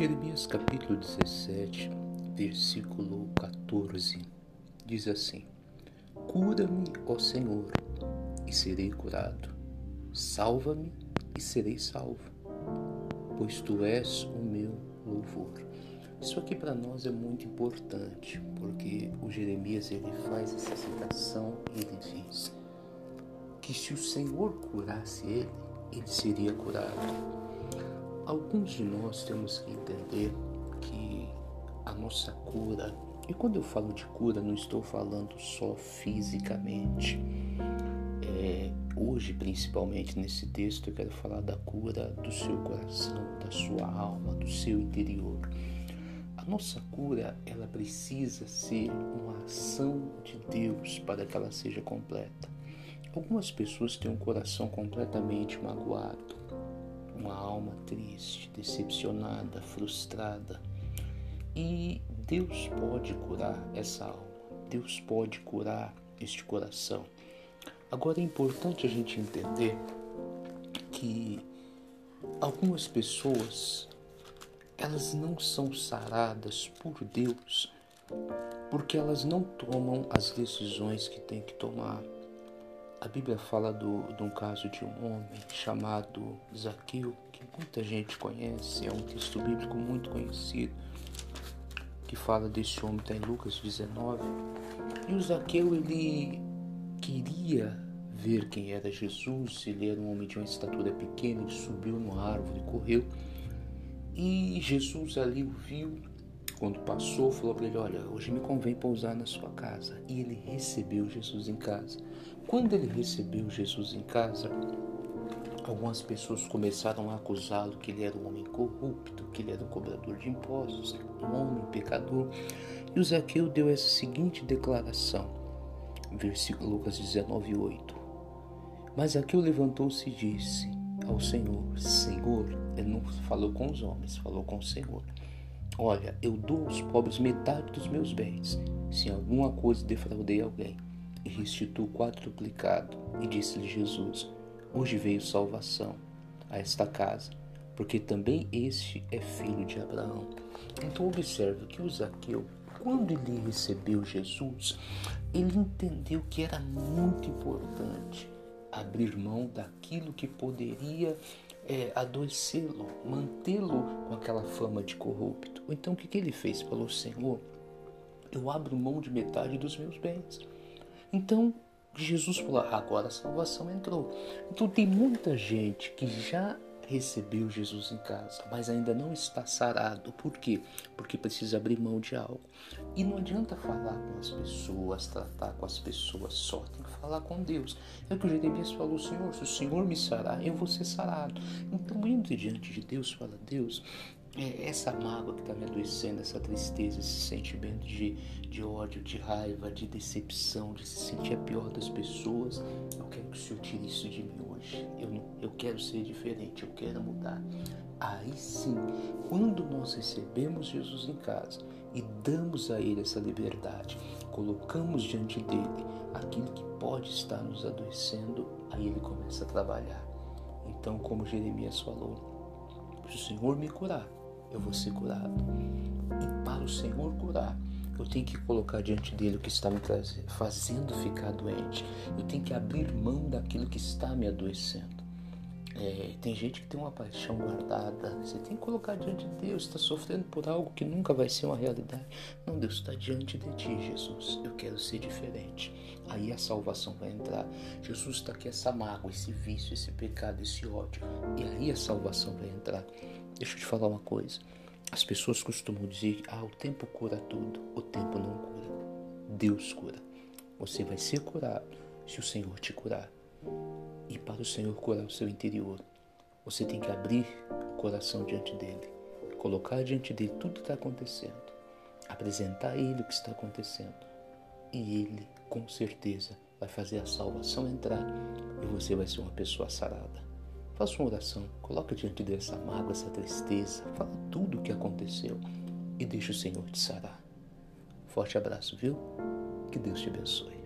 Jeremias capítulo 17, versículo 14, diz assim: Cura-me, ó Senhor, e serei curado. Salva-me e serei salvo, pois tu és o meu louvor. Isso aqui para nós é muito importante, porque o Jeremias ele faz essa citação e ele diz que se o Senhor curasse ele, ele seria curado. Alguns de nós temos que entender que a nossa cura, e quando eu falo de cura, não estou falando só fisicamente. É, hoje, principalmente nesse texto, eu quero falar da cura do seu coração, da sua alma, do seu interior. A nossa cura, ela precisa ser uma ação de Deus para que ela seja completa. Algumas pessoas têm um coração completamente magoado, uma alma triste, decepcionada, frustrada. E Deus pode curar essa alma, Deus pode curar este coração. Agora é importante a gente entender que algumas pessoas elas não são saradas por Deus porque elas não tomam as decisões que têm que tomar. A Bíblia fala do, de um caso de um homem chamado Zaqueu, que muita gente conhece, é um texto bíblico muito conhecido, que fala desse homem, está em Lucas 19. E o Zaqueu, ele queria ver quem era Jesus, ele era um homem de uma estatura pequena, ele subiu numa árvore, correu, e Jesus ali o viu, quando passou, falou para ele: Olha, hoje me convém pousar na sua casa. E ele recebeu Jesus em casa. Quando ele recebeu Jesus em casa, algumas pessoas começaram a acusá-lo que ele era um homem corrupto, que ele era um cobrador de impostos, um homem pecador. E o Zaqueu deu essa seguinte declaração, versículo Lucas 19, 8. Mas Zaqueu levantou-se e disse ao Senhor: Senhor, ele não falou com os homens, falou com o Senhor. Olha, eu dou aos pobres metade dos meus bens, se em alguma coisa defraudei alguém e restituiu quadruplicado. E disse-lhe Jesus: Hoje veio salvação a esta casa, porque também este é filho de Abraão. Então observe que o Zaqueu, quando ele recebeu Jesus, ele entendeu que era muito importante abrir mão daquilo que poderia é, adoecê-lo, mantê-lo com aquela fama de corrupto. Então o que, que ele fez? Falou: Senhor, eu abro mão de metade dos meus bens. Então, Jesus falou: agora a salvação entrou. Então, tem muita gente que já recebeu Jesus em casa, mas ainda não está sarado. Por quê? Porque precisa abrir mão de algo. E não adianta falar com as pessoas, tratar com as pessoas só, tem que falar com Deus. É o que o Jeremias falou, Senhor, se o Senhor me sarar, eu vou ser sarado. Então, indo diante de Deus, fala, Deus, é, essa mágoa que está me adoecendo, essa tristeza, esse sentimento de, de ódio, de raiva, de decepção, de se sentir a pior das pessoas, eu quero que o Senhor tire isso de mim hoje. Eu, eu quero ser diferente, eu quero mudar. Aí sim, quando nós recebemos Jesus em casa e damos a Ele essa liberdade, colocamos diante dele aquilo que pode estar nos adoecendo, aí Ele começa a trabalhar. Então, como Jeremias falou, se o Senhor me curar, eu vou ser curado. E para o Senhor curar, eu tenho que colocar diante dele o que está me fazendo ficar doente. Eu tenho que abrir mão daquilo que está me adoecendo. É, tem gente que tem uma paixão guardada. Você tem que colocar diante de Deus. Está sofrendo por algo que nunca vai ser uma realidade. Não, Deus está diante de ti, Jesus. Eu quero ser diferente. Aí a salvação vai entrar. Jesus está aqui, essa mágoa, esse vício, esse pecado, esse ódio. E aí a salvação vai entrar. Deixa eu te falar uma coisa. As pessoas costumam dizer: ah, o tempo cura tudo. O tempo não cura. Deus cura. Você vai ser curado se o Senhor te curar. E para o Senhor curar o seu interior, você tem que abrir o coração diante dele, colocar diante dele tudo que está acontecendo, apresentar a ele o que está acontecendo. E ele, com certeza, vai fazer a salvação entrar e você vai ser uma pessoa sarada. Faça uma oração, coloca diante dessa mágoa, essa tristeza, fala tudo o que aconteceu e deixa o Senhor te sarar. Forte abraço, viu? Que Deus te abençoe.